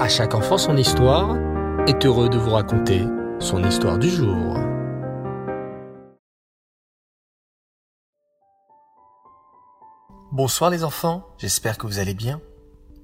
À chaque enfant son histoire est heureux de vous raconter son histoire du jour. Bonsoir les enfants, j'espère que vous allez bien.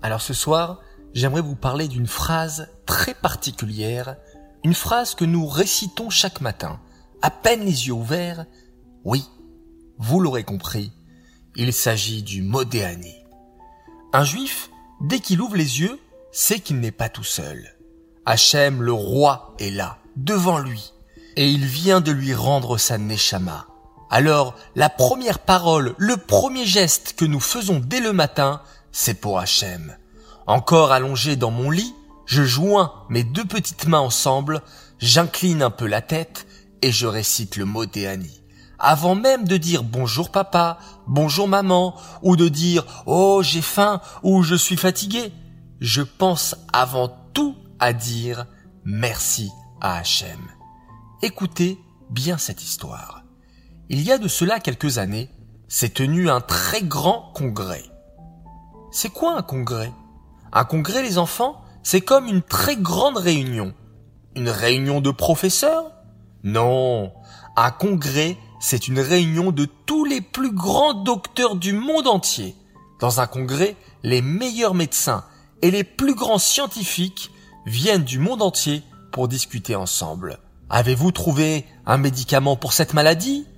Alors ce soir, j'aimerais vous parler d'une phrase très particulière, une phrase que nous récitons chaque matin, à peine les yeux ouverts. Oui, vous l'aurez compris, il s'agit du Modéani. Un juif, dès qu'il ouvre les yeux, sait qu'il n'est pas tout seul. Hachem, le roi, est là, devant lui, et il vient de lui rendre sa neshama. Alors, la première parole, le premier geste que nous faisons dès le matin, c'est pour Hachem. Encore allongé dans mon lit, je joins mes deux petites mains ensemble, j'incline un peu la tête et je récite le mot Déani. Avant même de dire bonjour papa, bonjour maman, ou de dire oh j'ai faim ou je suis fatigué, je pense avant tout à dire merci à Hachem. Écoutez bien cette histoire. Il y a de cela quelques années, s'est tenu un très grand congrès. C'est quoi un congrès? Un congrès, les enfants, c'est comme une très grande réunion. Une réunion de professeurs? Non, un congrès, c'est une réunion de tous les plus grands docteurs du monde entier. Dans un congrès, les meilleurs médecins et les plus grands scientifiques viennent du monde entier pour discuter ensemble. Avez-vous trouvé un médicament pour cette maladie?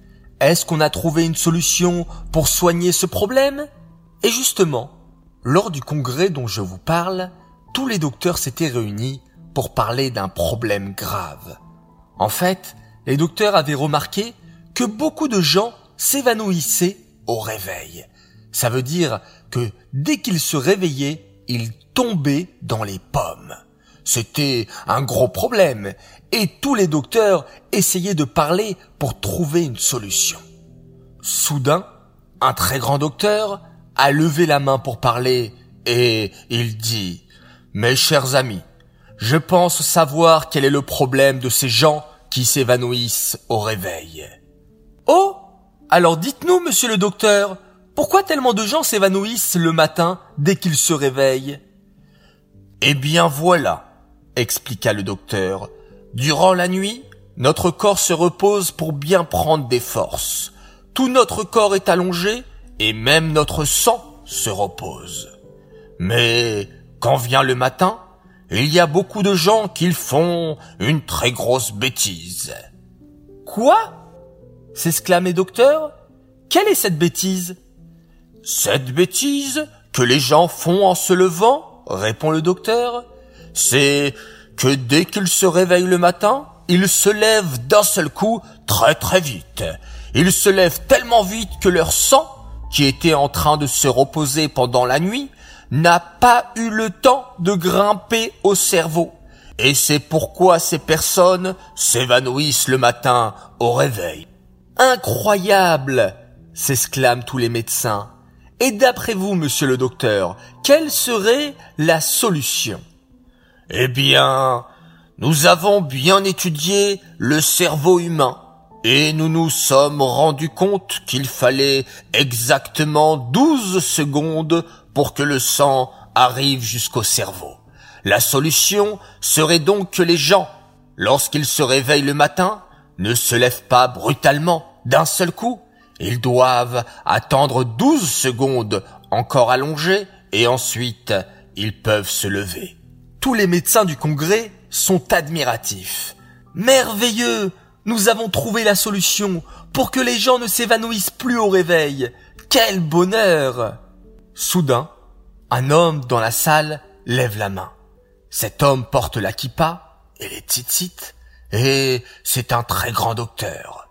Est-ce qu'on a trouvé une solution pour soigner ce problème? Et justement, lors du congrès dont je vous parle, tous les docteurs s'étaient réunis pour parler d'un problème grave. En fait, les docteurs avaient remarqué que beaucoup de gens s'évanouissaient au réveil. Ça veut dire que dès qu'ils se réveillaient, ils tombaient dans les pommes. C'était un gros problème et tous les docteurs essayaient de parler pour trouver une solution. Soudain, un très grand docteur a levé la main pour parler et il dit Mes chers amis, je pense savoir quel est le problème de ces gens qui s'évanouissent au réveil. Oh Alors dites-nous, monsieur le docteur, pourquoi tellement de gens s'évanouissent le matin dès qu'ils se réveillent? Eh bien voilà, expliqua le docteur. Durant la nuit, notre corps se repose pour bien prendre des forces. Tout notre corps est allongé et même notre sang se repose. Mais quand vient le matin, il y a beaucoup de gens qui font une très grosse bêtise. Quoi? s'exclamait docteur. Quelle est cette bêtise? Cette bêtise que les gens font en se levant, répond le docteur, c'est que dès qu'ils se réveillent le matin, ils se lèvent d'un seul coup très très vite. Ils se lèvent tellement vite que leur sang, qui était en train de se reposer pendant la nuit, n'a pas eu le temps de grimper au cerveau. Et c'est pourquoi ces personnes s'évanouissent le matin au réveil. Incroyable s'exclament tous les médecins. Et d'après vous, monsieur le docteur, quelle serait la solution? Eh bien, nous avons bien étudié le cerveau humain et nous nous sommes rendus compte qu'il fallait exactement 12 secondes pour que le sang arrive jusqu'au cerveau. La solution serait donc que les gens, lorsqu'ils se réveillent le matin, ne se lèvent pas brutalement d'un seul coup. Ils doivent attendre 12 secondes encore allongées et ensuite ils peuvent se lever. Tous les médecins du congrès sont admiratifs. Merveilleux! Nous avons trouvé la solution pour que les gens ne s'évanouissent plus au réveil. Quel bonheur! Soudain, un homme dans la salle lève la main. Cet homme porte la kippa et les tzitzit, et c'est un très grand docteur.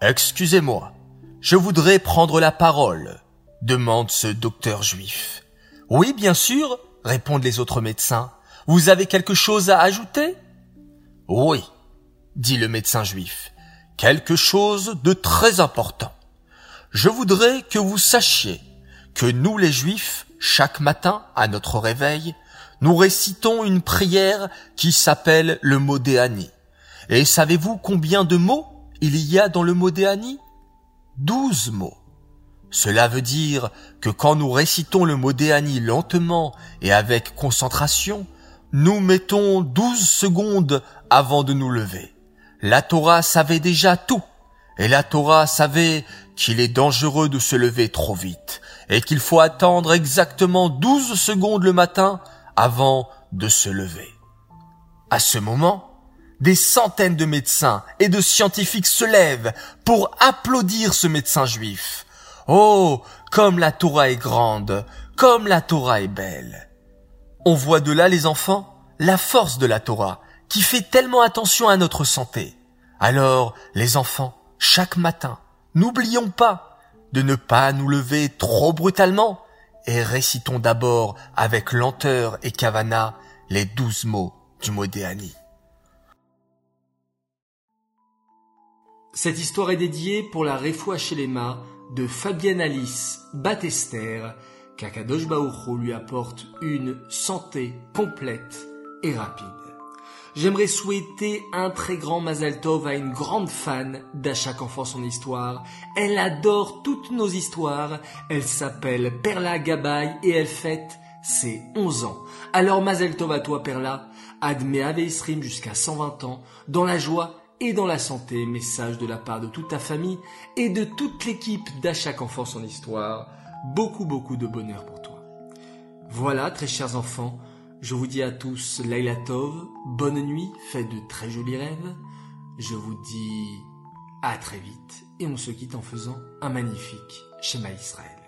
Excusez-moi, je voudrais prendre la parole, demande ce docteur juif. Oui, bien sûr, répondent les autres médecins. Vous avez quelque chose à ajouter? Oui, dit le médecin juif, quelque chose de très important. Je voudrais que vous sachiez que nous les juifs, chaque matin à notre réveil, nous récitons une prière qui s'appelle le Modéani. Et savez-vous combien de mots il y a dans le Modéani? Douze mots. Cela veut dire que quand nous récitons le Modéani lentement et avec concentration, nous mettons douze secondes avant de nous lever. La Torah savait déjà tout. Et la Torah savait qu'il est dangereux de se lever trop vite et qu'il faut attendre exactement douze secondes le matin avant de se lever. À ce moment, des centaines de médecins et de scientifiques se lèvent pour applaudir ce médecin juif. Oh, comme la Torah est grande, comme la Torah est belle. On voit de là, les enfants, la force de la Torah, qui fait tellement attention à notre santé. Alors, les enfants, chaque matin, n'oublions pas de ne pas nous lever trop brutalement et récitons d'abord avec lenteur et kavana les douze mots du Modéani. Cette histoire est dédiée pour la Refoua Shelema de Fabienne Alice Batester, qu'Akadosh Baouro lui apporte une santé complète et rapide. J'aimerais souhaiter un très grand Mazal Tov à une grande fan d'À chaque enfant son histoire. Elle adore toutes nos histoires. Elle s'appelle Perla Gabay et elle fête ses 11 ans. Alors Mazal Tov à toi Perla, admet Aveisrim jusqu'à 120 ans, dans la joie et dans la santé. Message de la part de toute ta famille et de toute l'équipe d'À enfant son histoire. Beaucoup beaucoup de bonheur pour toi. Voilà, très chers enfants, je vous dis à tous Laila Tov, bonne nuit, faites de très jolis rêves. Je vous dis à très vite et on se quitte en faisant un magnifique schéma Israël.